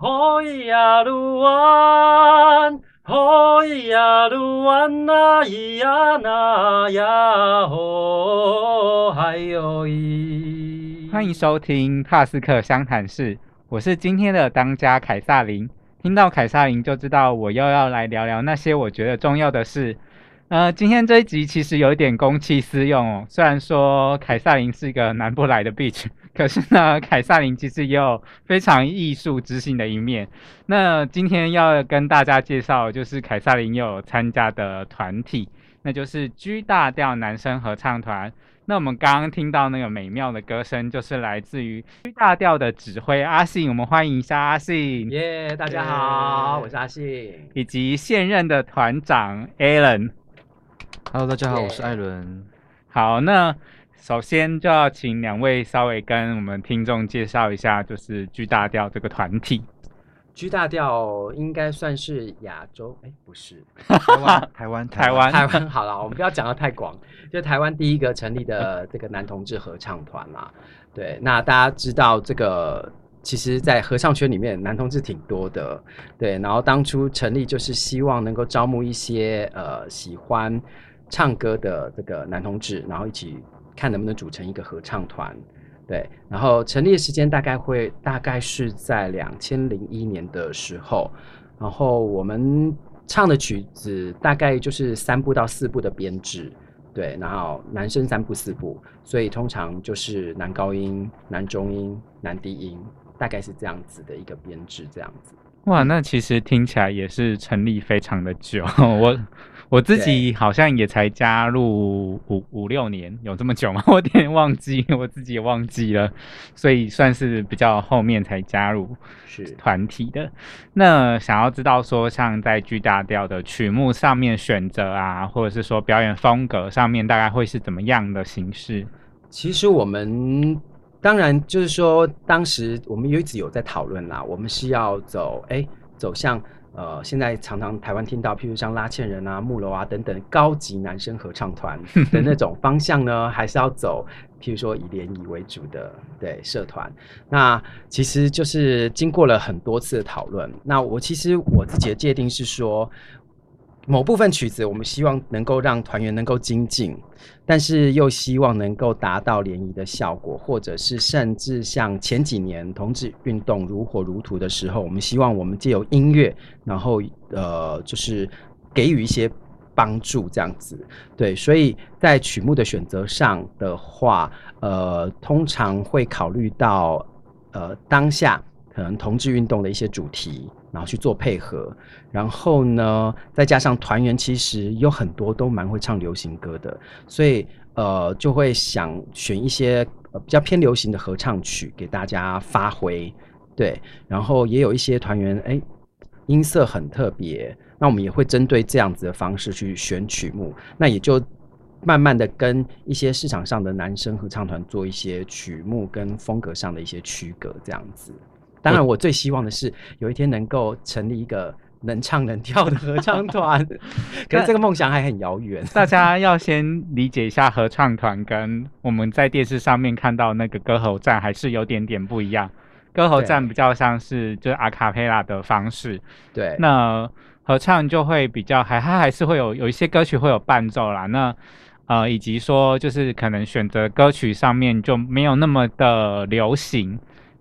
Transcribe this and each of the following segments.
吼呀鲁湾，吼呀鲁湾呐咿呀那呀吼，还有一。欢迎收听帕斯克湘潭市，我是今天的当家凯撒琳。听到凯撒琳就知道我又要来聊聊那些我觉得重要的事。呃，今天这一集其实有一点公器私用哦。虽然说凯撒琳是一个南不来的 beach，可是呢，凯撒琳其实也有非常艺术知性的一面。那今天要跟大家介绍，就是凯撒琳有参加的团体，那就是 G 大调男生合唱团。那我们刚刚听到那个美妙的歌声，就是来自于 G 大调的指挥阿信。我们欢迎一下阿信，耶，大家好，我是阿信，以及现任的团长 Alan。Hello，大家好，我是艾伦。好，那首先就要请两位稍微跟我们听众介绍一下，就是 G 大调这个团体。G 大调应该算是亚洲，哎，不是 台湾，台湾，台湾，台湾。好了，我们不要讲的太广，就台湾第一个成立的这个男同志合唱团嘛。对，那大家知道这个，其实，在合唱圈里面，男同志挺多的。对，然后当初成立就是希望能够招募一些呃喜欢。唱歌的这个男同志，然后一起看能不能组成一个合唱团，对。然后成立的时间大概会大概是在两千零一年的时候，然后我们唱的曲子大概就是三部到四部的编制，对。然后男生三部四部，所以通常就是男高音、男中音、男低音，大概是这样子的一个编制，这样子。哇，那其实听起来也是成立非常的久，我。我自己好像也才加入五五六年，有这么久吗？我有点忘记，我自己也忘记了，所以算是比较后面才加入是团体的。那想要知道说，像在巨大调的曲目上面选择啊，或者是说表演风格上面，大概会是怎么样的形式？其实我们当然就是说，当时我们一直有在讨论啦，我们是要走哎走向。呃，现在常常台湾听到，譬如像拉纤人啊、木楼啊等等高级男生合唱团 的那种方向呢，还是要走，譬如说以联谊为主的对社团。那其实就是经过了很多次的讨论。那我其实我自己的界定是说。某部分曲子，我们希望能够让团员能够精进，但是又希望能够达到联谊的效果，或者是甚至像前几年同志运动如火如荼的时候，我们希望我们借由音乐，然后呃，就是给予一些帮助，这样子。对，所以在曲目的选择上的话，呃，通常会考虑到呃当下可能同志运动的一些主题。然后去做配合，然后呢，再加上团员其实有很多都蛮会唱流行歌的，所以呃就会想选一些比较偏流行的合唱曲给大家发挥，对，然后也有一些团员哎音色很特别，那我们也会针对这样子的方式去选曲目，那也就慢慢的跟一些市场上的男生合唱团做一些曲目跟风格上的一些区隔，这样子。当然，我最希望的是有一天能够成立一个能唱能跳的合唱团，可是这个梦想还很遥远。大家要先理解一下合唱团跟我们在电视上面看到那个歌喉战还是有点点不一样。歌喉战比较像是就是阿卡贝拉的方式，对。那合唱就会比较还它还是会有有一些歌曲会有伴奏啦。那呃，以及说就是可能选择歌曲上面就没有那么的流行。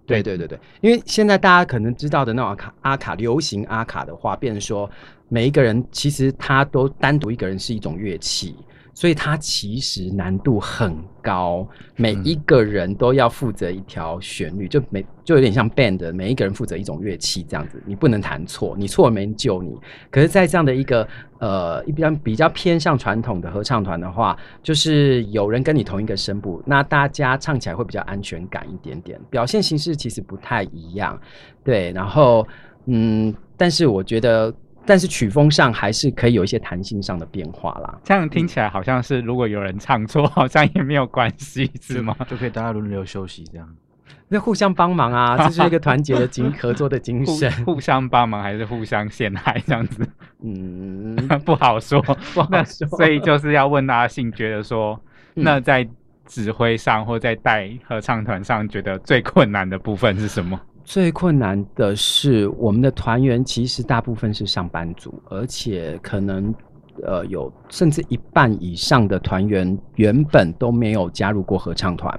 对对对对，因为现在大家可能知道的那种阿卡阿卡流行阿卡的话，变成说每一个人其实他都单独一个人是一种乐器。所以它其实难度很高，每一个人都要负责一条旋律，就每就有点像 band，每一个人负责一种乐器这样子，你不能弹错，你错了没人救你。可是，在这样的一个呃比较比较偏向传统的合唱团的话，就是有人跟你同一个声部，那大家唱起来会比较安全感一点点，表现形式其实不太一样，对。然后，嗯，但是我觉得。但是曲风上还是可以有一些弹性上的变化啦。这样听起来好像是，如果有人唱错，好像也没有关系，是吗？就可以大家轮流休息这样。那互相帮忙啊，这是一个团结的精合作的精神。互相帮忙还是互相陷害这样子？嗯，不好说，不好说。所以就是要问阿信，觉得说，那在指挥上或在带合唱团上，觉得最困难的部分是什么？最困难的是，我们的团员其实大部分是上班族，而且可能呃有甚至一半以上的团员原本都没有加入过合唱团，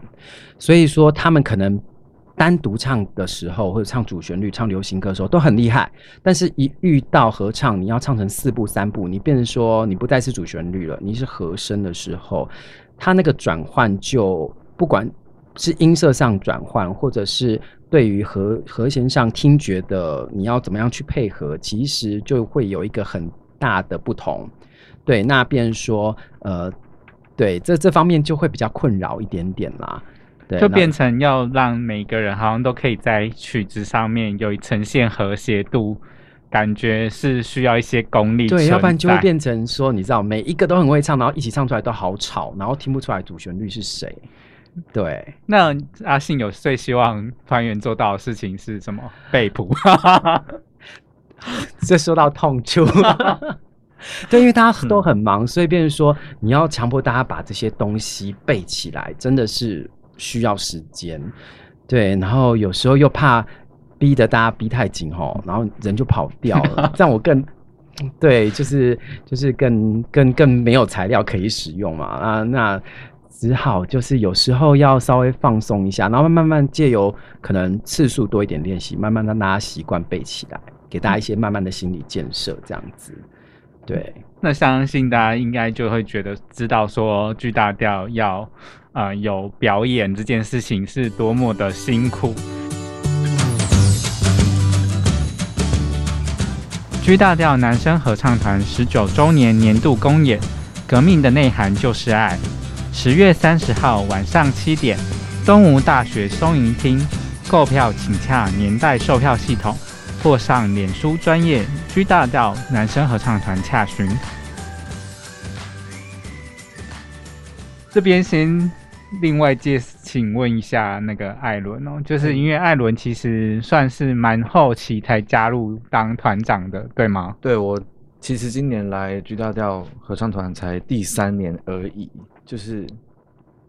所以说他们可能单独唱的时候或者唱主旋律、唱流行歌的时候都很厉害，但是一遇到合唱，你要唱成四部、三部，你变成说你不再是主旋律了，你是和声的时候，它那个转换就不管是音色上转换，或者是对于和和弦上听觉的你要怎么样去配合，其实就会有一个很大的不同。对，那变成说呃，对这这方面就会比较困扰一点点啦。对，就变成要让每个人好像都可以在曲子上面有呈现和谐度，感觉是需要一些功力对，要不然就会变成说，你知道，每一个都很会唱，然后一起唱出来都好吵，然后听不出来主旋律是谁。对，那阿信有最希望团员做到的事情是什么？背谱。这说到痛处。对，因为大家都很忙，所以变成说你要强迫大家把这些东西背起来，真的是需要时间。对，然后有时候又怕逼得大家逼太紧吼，然后人就跑掉了，这样我更对，就是就是更更更没有材料可以使用嘛啊，那只好就是有时候要稍微放松一下，然后慢慢借由可能次数多一点练习，慢慢让大家习惯背起来，给大家一些慢慢的心理建设，这样子。对，那相信大家应该就会觉得知道说巨大调要呃有表演这件事情是多么的辛苦。G 大调男生合唱团十九周年年度公演，革命的内涵就是爱。十月三十号晚上七点，东吴大学松营厅，购票请洽年代售票系统。或上脸书专业 G 大调男生合唱团洽询。这边先另外介，请问一下那个艾伦哦，就是因为艾伦其实算是蛮后期才加入当团长的，对吗？对我其实今年来 G 大调合唱团才第三年而已，就是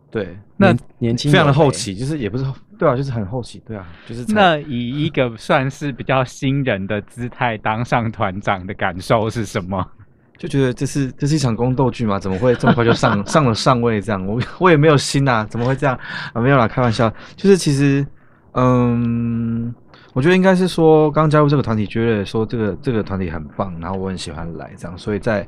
对，那年年轻非常的后期，就是也不是对啊，就是很后期，对啊，就是那以一个算是比较新人的姿态当上团长的感受是什么？就觉得这是这是一场宫斗剧嘛，怎么会这么快就上 上了上位这样？我我也没有心呐、怎么会这样啊？没有啦，开玩笑。就是其实，嗯，我觉得应该是说刚加入这个团体，觉得说这个这个团体很棒，然后我很喜欢来这样，所以在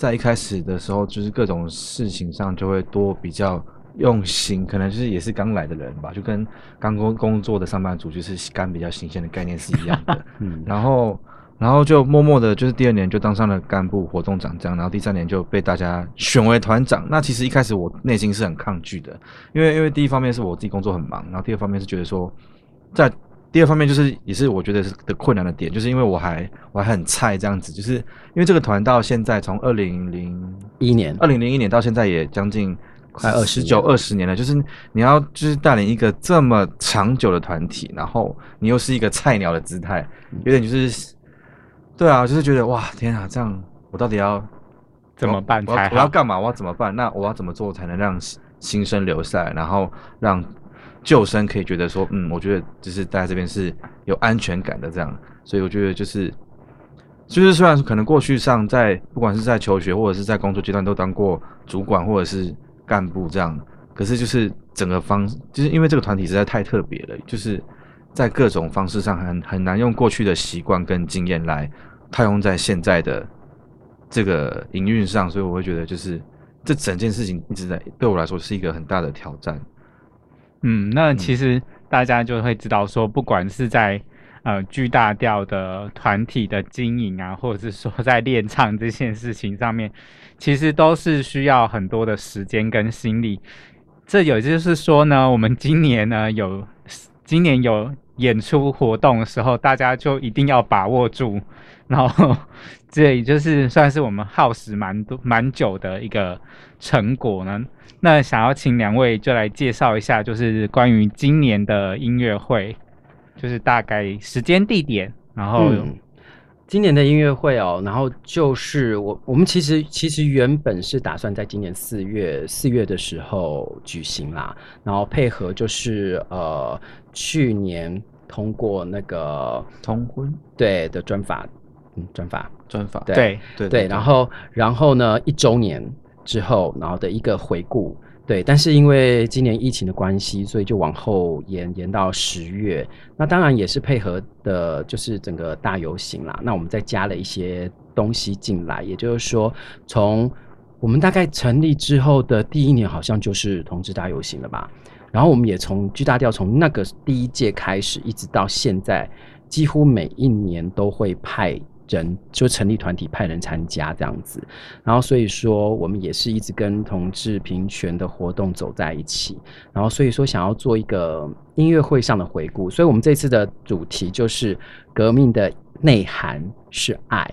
在一开始的时候，就是各种事情上就会多比较用心，可能就是也是刚来的人吧，就跟刚工工作的上班族就是干比较新鲜的概念是一样的。嗯，然后然后就默默的，就是第二年就当上了干部活动长这样，然后第三年就被大家选为团长。那其实一开始我内心是很抗拒的，因为因为第一方面是我自己工作很忙，然后第二方面是觉得说，在第二方面就是也是我觉得是的困难的点，就是因为我还我还很菜这样子，就是因为这个团到现在从二零零一年二零零一年到现在也将近快20十九二十年了，就是你要就是带领一个这么长久的团体，然后你又是一个菜鸟的姿态，有点就是，对啊，就是觉得哇天啊，这样我到底要怎么办我要才？我要干嘛？我要怎么办？那我要怎么做才能让新新生留下来，然后让救生可以觉得说，嗯，我觉得就是待在这边是有安全感的这样，所以我觉得就是。就是虽然可能过去上在不管是在求学或者是在工作阶段都当过主管或者是干部这样，可是就是整个方，就是因为这个团体实在太特别了，就是在各种方式上很很难用过去的习惯跟经验来套用在现在的这个营运上，所以我会觉得就是这整件事情一直在对我来说是一个很大的挑战。嗯，那其实大家就会知道说，不管是在呃巨大调的团体的经营啊，或者是说在练唱这件事情上面，其实都是需要很多的时间跟心力。这也就是说呢，我们今年呢有今年有演出活动的时候，大家就一定要把握住，然后 这也就是算是我们耗时蛮多蛮久的一个成果呢。那想要请两位就来介绍一下，就是关于今年的音乐会，就是大概时间、地点，然后、今年的音乐会哦，然后就是我我们其实其实原本是打算在今年四月四月的时候举行啦，然后配合就是呃去年通过那个通婚对的专法，嗯，专法专法，对对，对对，然后然后呢，一周年之后，然后的一个回顾，对，但是因为今年疫情的关系，所以就往后延延到十月。那当然也是配合的，就是整个大游行啦。那我们再加了一些东西进来，也就是说，从我们大概成立之后的第一年，好像就是同志大游行了吧。然后我们也从 G 大调从那个第一届开始，一直到现在，几乎每一年都会派人就成立团体派人参加这样子。然后所以说，我们也是一直跟同志平权的活动走在一起。然后所以说，想要做一个音乐会上的回顾，所以我们这次的主题就是革命的内涵是爱。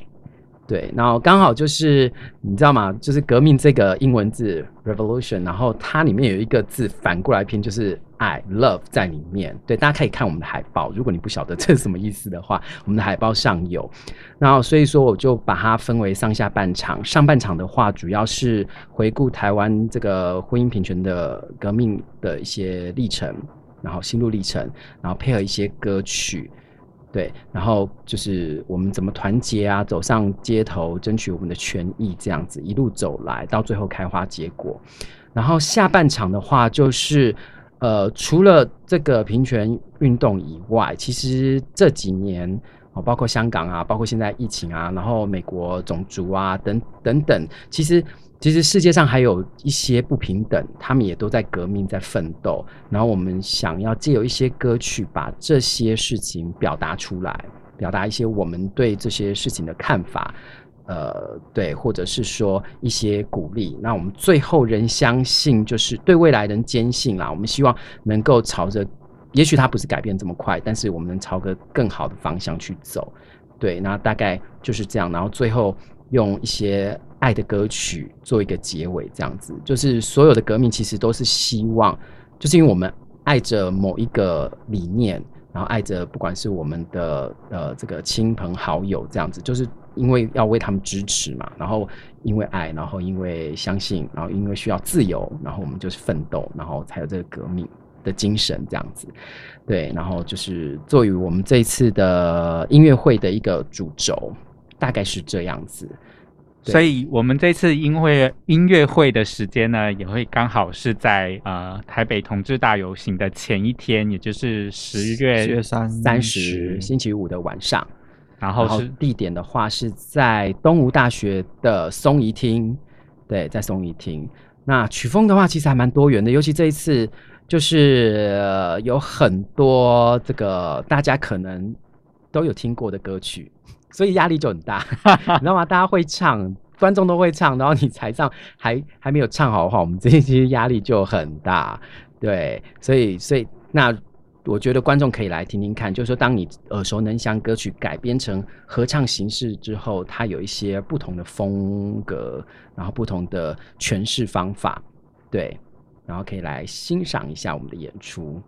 对，然后刚好就是你知道吗？就是革命这个英文字 revolution，然后它里面有一个字反过来拼，就是爱 love 在里面。对，大家可以看我们的海报，如果你不晓得这是什么意思的话，我们的海报上有。然后所以说我就把它分为上下半场，上半场的话主要是回顾台湾这个婚姻平权的革命的一些历程，然后心路历程，然后配合一些歌曲。对，然后就是我们怎么团结啊，走上街头争取我们的权益，这样子一路走来，到最后开花结果。然后下半场的话，就是呃，除了这个平权运动以外，其实这几年哦，包括香港啊，包括现在疫情啊，然后美国种族啊，等等等，其实。其实世界上还有一些不平等，他们也都在革命，在奋斗。然后我们想要借由一些歌曲，把这些事情表达出来，表达一些我们对这些事情的看法，呃，对，或者是说一些鼓励。那我们最后仍相信，就是对未来仍坚信啦。我们希望能够朝着，也许它不是改变这么快，但是我们能朝个更好的方向去走。对，那大概就是这样。然后最后用一些。爱的歌曲做一个结尾，这样子就是所有的革命其实都是希望，就是因为我们爱着某一个理念，然后爱着不管是我们的呃这个亲朋好友这样子，就是因为要为他们支持嘛，然后因为爱，然后因为相信，然后因为需要自由，然后我们就是奋斗，然后才有这个革命的精神这样子，对，然后就是作为我们这一次的音乐会的一个主轴，大概是这样子。所以，我们这次音乐音乐会的时间呢，也会刚好是在呃台北同志大游行的前一天，也就是十月三三十星期五的晚上。然后是地点的话是在东吴大学的松怡厅，对，在松怡厅。那曲风的话其实还蛮多元的，尤其这一次就是有很多这个大家可能都有听过的歌曲。所以压力就很大，你知道吗？大家会唱，观众都会唱，然后你才上还还没有唱好的话，我们这些压力就很大。对，所以所以那我觉得观众可以来听听看，就是说，当你耳熟能详歌曲改编成合唱形式之后，它有一些不同的风格，然后不同的诠释方法，对，然后可以来欣赏一下我们的演出。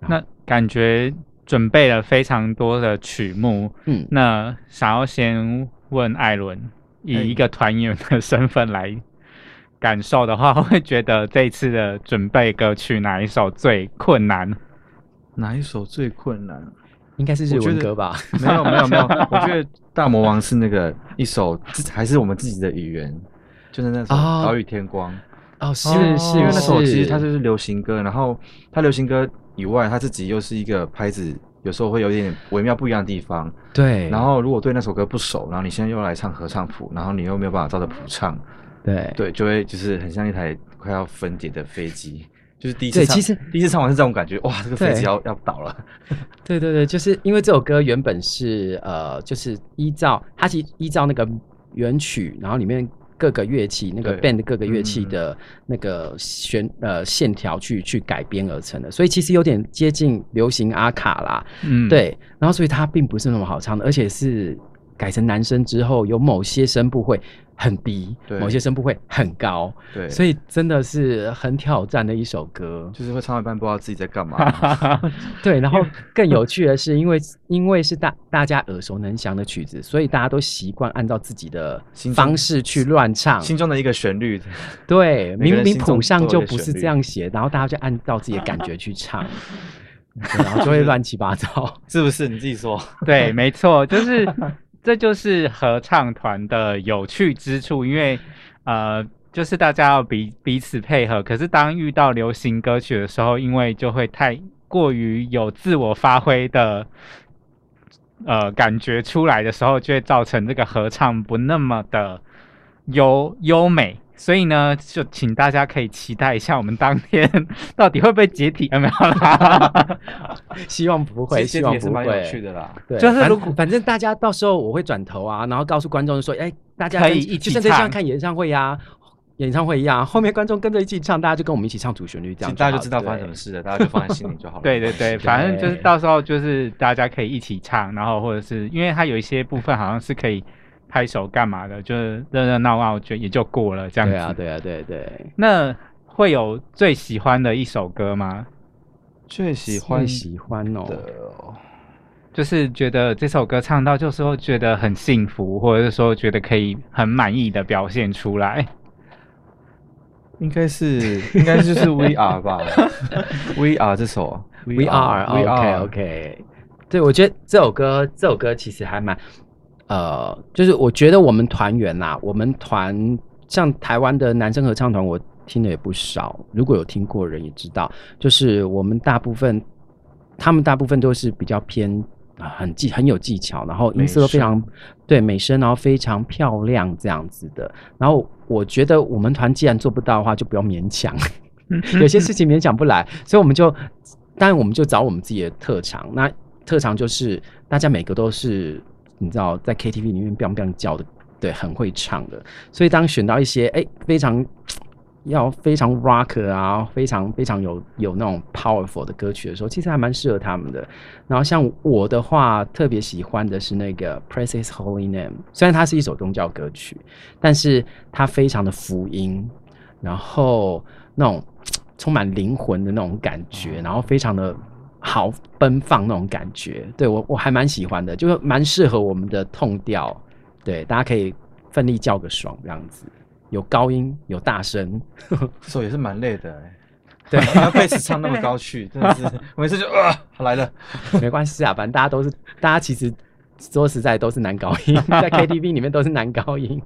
那感觉。准备了非常多的曲目，嗯，那想要先问艾伦，以一个团员的身份来感受的话，会觉得这一次的准备歌曲哪一首最困难？哪一首最困难？应该是日文歌吧？没有没有没有，我觉得大魔王是那个一首，还是我们自己的语言，就是那首《岛屿天光》。哦，是是，因为那首其实它就是流行歌，然后它流行歌。以外，他自己又是一个拍子，有时候会有点微妙不一样的地方。对。然后，如果对那首歌不熟，然后你现在又来唱合唱谱，然后你又没有办法照着谱唱，对对，就会就是很像一台快要分解的飞机。就是第一次唱，其实第一次唱完是这种感觉，哇，这个飞机要要倒了。对对对，就是因为这首歌原本是呃，就是依照它其实依照那个原曲，然后里面。各个乐器，那个 band 各个乐器的那个弦呃线条去去改编而成的，所以其实有点接近流行阿卡啦，嗯，对，然后所以它并不是那么好唱的，而且是改成男生之后，有某些声部会。很低，某些声部会很高，对，所以真的是很挑战的一首歌，就是会唱一半不知道自己在干嘛。对，然后更有趣的是，因为因为是大大家耳熟能详的曲子，所以大家都习惯按照自己的方式去乱唱，心中的一个旋律。对，明明谱上就不是这样写，然后大家就按照自己的感觉去唱。然后就会乱七八糟。是不是？你自己说。对，没错，就是这就是合唱团的有趣之处，因为呃，就是大家要彼彼此配合。可是当遇到流行歌曲的时候，因为就会太过于有自我发挥的呃感觉出来的时候，就会造成这个合唱不那么的优优美。所以呢，就请大家可以期待一下，我们当天到底会不会解体？有没有啦？希望不会，希望不也是蛮有趣会。的啦。对，就是如果反正大家到时候我会转头啊，然后告诉观众说，哎，大家可以一起就像看演唱会呀、演唱会一样，后面观众跟着一起唱，大家就跟我们一起唱主旋律，这样好大家就知道发生什么事了，大家就放在心里就好了。对对对，反正就是到时候就是大家可以一起唱，然后或者是因为它有一些部分好像是可以拍手干嘛的，就是热热闹闹就也就过了这样子。对啊，对啊，对对。那会有最喜欢的一首歌吗？最喜欢喜欢哦，的哦，就是觉得这首歌唱到，就是会觉得很幸福，或者是说觉得可以很满意的表现出来。应该是应该就是 We Are 吧，We Are 这首啊 We are OK are OK，对我觉得这首歌这首歌其实还蛮呃，就是我觉得我们团员呐、我们团像台湾的男生合唱团，我听的也不少。如果有听过的人也知道，就是我们大部分他们大部分都是比较偏。啊很技很有技巧，然后音色都非常对美声，然后非常漂亮这样子的。然后我觉得我们团既然做不到的话，就不要勉强。有些事情勉强不来，所以我们就，当然我们就找我们自己的特长。那特长就是大家每个都是你知道在 KTV 里面 biang biang 叫的，对，很会唱的。所以当选到一些哎非常要非常 rock 啊，非常非常有有那种 powerful 的歌曲的时候，其实还蛮适合他们的。然后像我的话，特别喜欢的是那个 Praise His Holy Name，虽然它是一首宗教歌曲，但是它非常的福音，然后那种充满灵魂的那种感觉，然后非常的好奔放那种感觉，对我我还蛮喜欢的，就是蛮适合我们的痛调，对，大家可以奋力叫个爽这样子，有高音有大声，这首也是蛮累的欸。对 要贝斯唱那么高去，真的是 我每次就啊来了。没关系啊，反正大家都是，大家其实说实在都是男高音，在 KTV 里面都是男高音。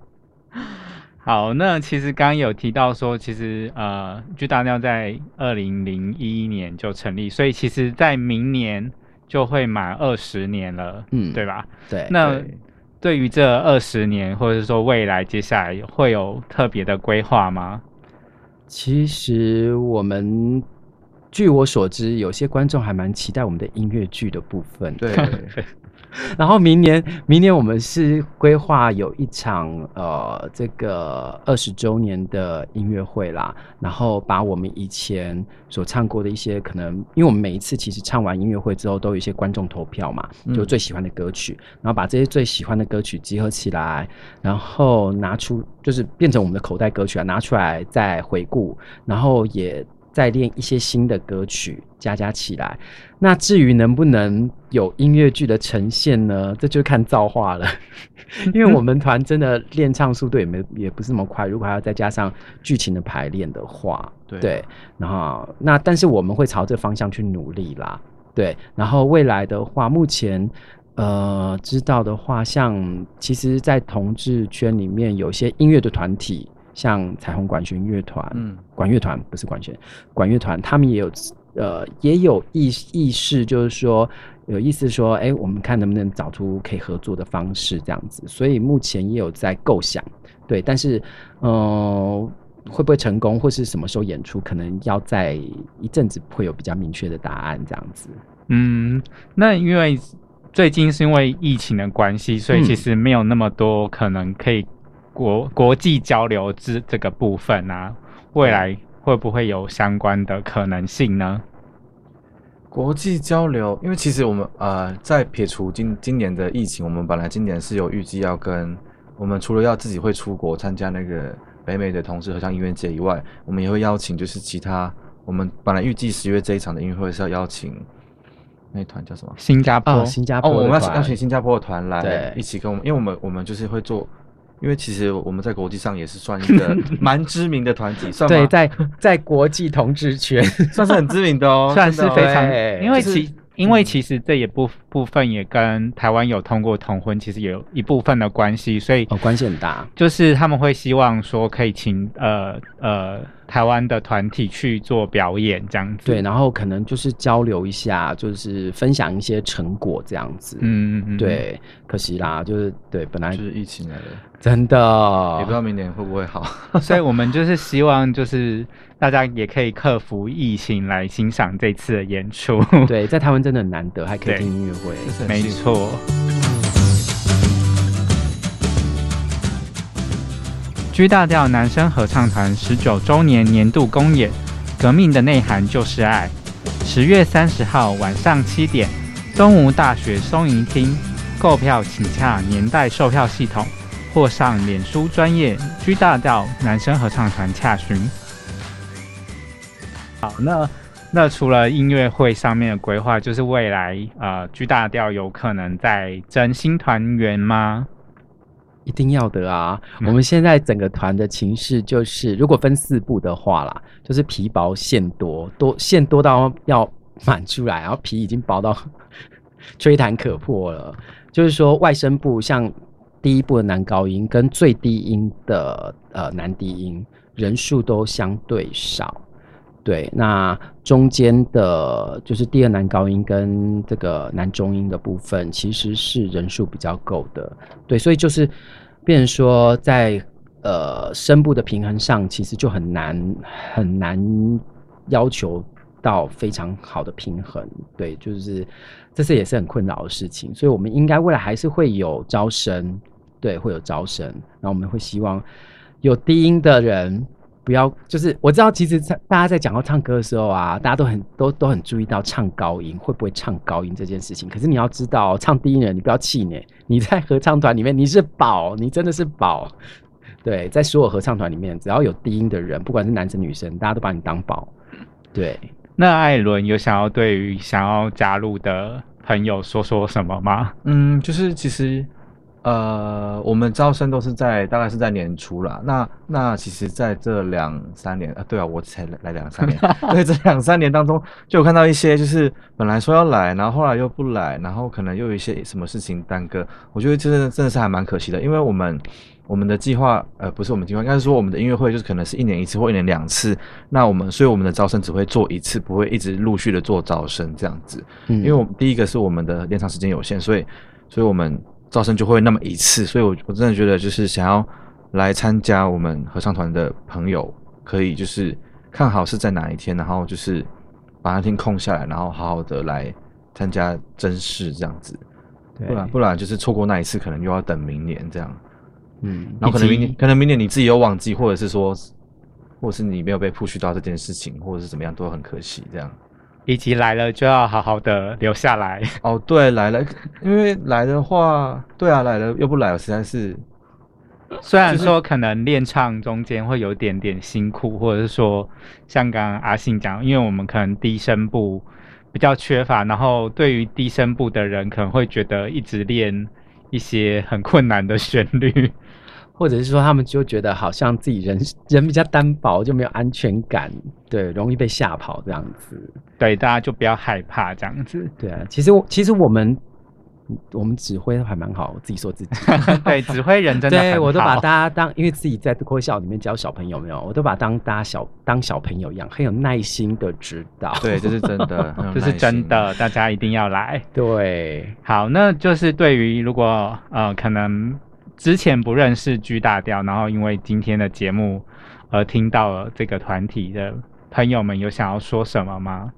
好，那其实刚刚有提到说，其实呃，巨大尿在二零零一年就成立，所以其实在明年就会满二十年了，嗯对吧？对，那对对于这二十年，或者是说未来接下来会有特别的规划吗？其实我们据我所知，有些观众还蛮期待我们的音乐剧的部分。对，然后明年，明年我们是规划有一场呃这个二十周年的音乐会啦，然后把我们以前所唱过的一些可能，因为我们每一次其实唱完音乐会之后，都有一些观众投票嘛，就嗯最喜欢的歌曲，然后把这些最喜欢的歌曲集合起来，然后拿出就是变成我们的口袋歌曲啊，拿出来再回顾，然后也再练一些新的歌曲加加起来。那至于能不能有音乐剧的呈现呢？这就看造化了，因为我们团真的练唱速度也没也不是那么快，如果还要再加上剧情的排练的话，对然后那但是我们会朝这方向去努力啦，对，然后未来的话，目前。呃，知道的话，像其实，在同志圈里面，有些音乐的团体，像彩虹管弦乐团，嗯，管乐团不是管弦，管乐团他们也有呃也有意意识，就是说有意思说，哎，我们看能不能找出可以合作的方式这样子。所以目前也有在构想，对，但是呃会不会成功，或是什么时候演出，可能要在一阵子会有比较明确的答案这样子。嗯，那因为最近是因为疫情的关系，所以嗯其实没有那么多可能可以国国际交流之这个部分啊，未来会不会有相关的可能性呢？国际交流，因为其实我们呃，在撇除今今年的疫情，我们本来今年是有预计要跟我们除了要自己会出国参加那个北美的同志合唱音乐节以外，我们也会邀请就是其他我们本来预计十月这一场的音乐会是要邀请那团叫什么？新加坡，哦，新加哦，坡哦我们要团邀请新加坡的团来对一起跟我们，因为我们我们就是会做因为其实我们在国际上也是算一个 蛮知名的团体，算吗？对，在在国际同志圈，算是很知名的哦，算是非常对，因为因为其实这也部部分也跟台湾有通过同婚，其实也有一部分的关系，所以哦，关系很大。就是他们会希望说可以请呃呃台湾的团体去做表演这样子。对，然后可能就是交流一下，就是分享一些成果这样子。，嗯，嗯嗯，对，可惜啦，就是对，本来就是疫情来了，真的也不知道明年会不会好。所以我们就是希望就是大家也可以克服疫情来欣赏这次的演出。对，在台湾真的很难得，还可以对听音乐会。没错。G 大调男生合唱团十九周年年度公演《革命的内涵就是爱》，十月三十号晚上七点，东吴大学松营厅。购票请洽年代售票系统，或上脸书专业 G 大调男生合唱团洽询。好，那那除了音乐会上面的规划，就是未来呃 G 大调有可能在征新团员吗？一定要的啊！嗯我们现在整个团的情势就是，如果分四部的话啦，就是皮薄馅多，多馅多到要满出来，然后皮已经薄到 吹弹可破了。就是说，外声部像第一部的男高音跟最低音的呃男低音人数都相对少。对，那中间的就是第二男高音跟这个男中音的部分，其实是人数比较够的。对，所以就是变成说在呃声部的平衡上，其实就很难很难要求到非常好的平衡。对，就是这是也是很困扰的事情，所以我们应该未来还是会有招生，对，会有招生，然后我们会希望有低音的人。不要，就是我知道，其实在大家在讲到唱歌的时候啊，大家都很都都很注意到唱高音会不会唱高音这件事情。可是你要知道，唱低音的人你不要气馁，你在合唱团里面你是宝，你真的是宝。对，在所有合唱团里面，只要有低音的人，不管是男生女生，大家都把你当宝。对，那艾伦有想要对于想要加入的朋友说说什么吗？嗯，就是其实，呃，我们招生都是在大概是在年初啦。那那其实在这两三年，啊，对啊，我才来来两三年，对，这两三年当中，就有看到一些就是本来说要来，然后后来又不来，然后可能又有一些什么事情耽搁。我觉得真的真的是还蛮可惜的，因为我们我们的计划，呃，不是我们计划，应该是说我们的音乐会就是可能是一年一次或一年两次。那我们所以我们的招生只会做一次，不会一直陆续的做招生这样子。嗯因为我们第一个是我们的练唱时间有限，所以所以我们招生就会那么一次，所以我我真的觉得就是想要来参加我们合唱团的朋友，可以就是看好是在哪一天，然后就是把那天空下来，然后好好的来参加真试这样子，不然不然就是错过那一次，可能又要等明年这样，嗯，然后可能明年可能明年你自己又忘记，或者是说，或者是你没有被 push 到这件事情，或者是怎么样，都很可惜这样。以及来了就要好好的留下来。哦，对，来了，因为来的话，对啊，来了又不来，我实在是，虽然说可能练唱中间会有点点辛苦，或者是说像刚刚阿信讲，因为我们可能低声部比较缺乏，然后对于低声部的人可能会觉得一直练一些很困难的旋律。或者是说他们就觉得好像自己人 人比较单薄，就没有安全感，对，容易被吓跑这样子。对，大家就不要害怕这样子。对啊，其实我其实我们我们指挥还蛮好，我自己说自己。对，指挥人真的对，我都把大家当，因为自己在国校里面教小朋友，有没有？我都把当大家小当小朋友一样，很有耐心的指导。对，这是真的，这是。真的，大家一定要来。对，好，那就是对于如果呃可能之前不认识 G 大调，然后因为今天的节目而听到了这个团体的朋友们，有想要说什么吗？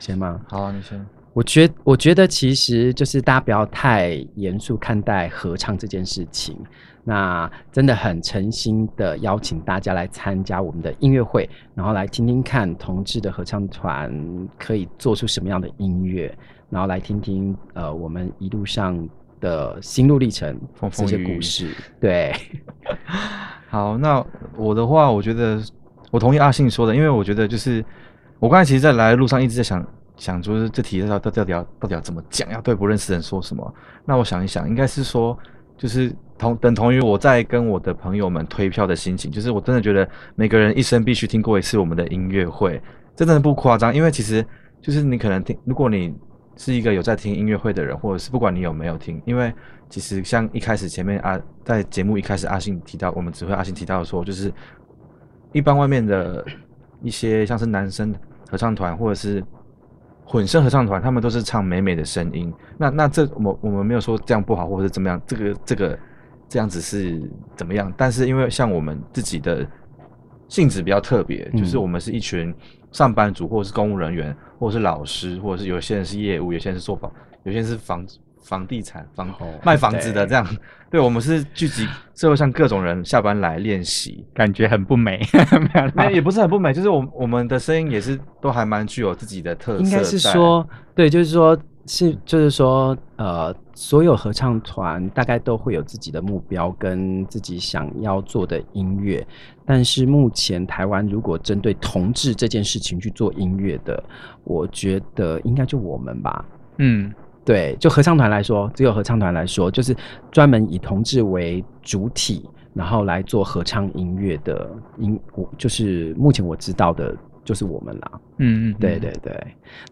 行吗？好啊，你先。我觉我觉得其实就是大家不要太严肃看待合唱这件事情。那真的很诚心的邀请大家来参加我们的音乐会，然后来听听看同志的合唱团可以做出什么样的音乐，然后来听听呃我们一路上的心路历程这些风风雨雨故事。对，好，那我的话，我觉得我同意阿信说的，因为我觉得就是我刚才其实，在来的路上一直在想想，就是这题到到到底要到底要怎么讲，要对不认识的人说什么。那我想一想，应该是说，就是同等同于我在跟我的朋友们推票的心情，就是我真的觉得每个人一生必须听过一次我们的音乐会，真的不夸张，因为其实就是你可能听，如果你是一个有在听音乐会的人，或者是不管你有没有听，因为其实像一开始前面啊，在节目一开始阿信提到，我们指挥阿信提到说，就是一般外面的一些像是男生合唱团或者是混声合唱团，他们都是唱美美的声音。那那这我我们没有说这样不好，或者是怎么样，这个这个这样子是怎么样？但是因为像我们自己的性质比较特别，就是嗯我们是一群上班族，或者是公务人员，或者是老师，或者是有些人是业务，有些人是做房，有些人是房房地产房哦卖房子的这样。对，我们是聚集社会上各种人下班来练习。感觉很不美，没也不是很不美，就是我我们的声音也是都还蛮具有自己的特色在。应该是说，对，就是说，是就是说，呃，所有合唱团大概都会有自己的目标跟自己想要做的音乐，但是目前台湾如果针对同志这件事情去做音乐的，我觉得应该就我们吧。嗯对，就合唱团来说，只有合唱团来说，就是专门以同志为主体，然后来做合唱音乐的音，我就是目前我知道的，就是我们啦。嗯嗯，对对对，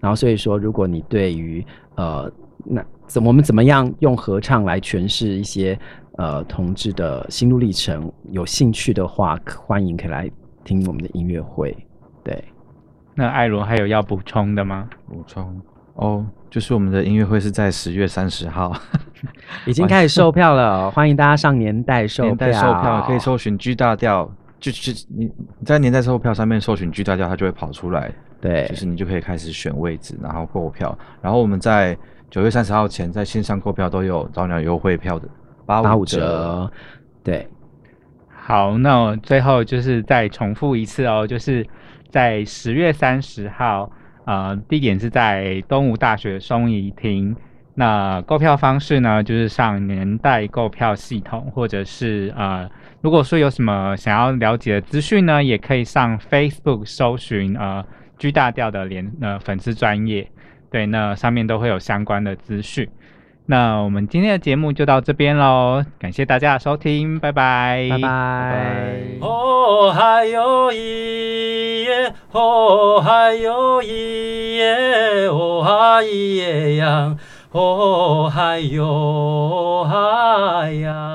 然后所以说，如果你对于呃，那怎我们怎么样用合唱来诠释一些呃同志的心路历程有兴趣的话，可欢迎可以来听我们的音乐会。对，那艾罗还有要补充的吗？补充哦，就是我们的音乐会是在十月三十号，已经开始售票了，欢迎大家上年代售票年票。代售票可以搜寻 G 大调，就就你你在年代售票上面搜寻 G 大调，它就会跑出来，对，就是你就可以开始选位置，然后购票。然后我们在九月三十号前在线上购票都有早鸟优惠票的八八五折。折。对，好，那我最后就是再重复一次哦，就是在十月三十号，呃，地点是在东吴大学松怡厅。那购票方式呢，就是上年代购票系统，或者是呃，如果说有什么想要了解的资讯呢，也可以上 Facebook 搜寻呃 G 大调的连呃粉丝专业，对，那上面都会有相关的资讯。那我们今天的节目就到这边喽，感谢大家的收听，拜拜，拜拜。哦嗨哟咿耶，哦嗨哟咿耶，哦嗨咿耶呀，哦嗨哟嗨呀。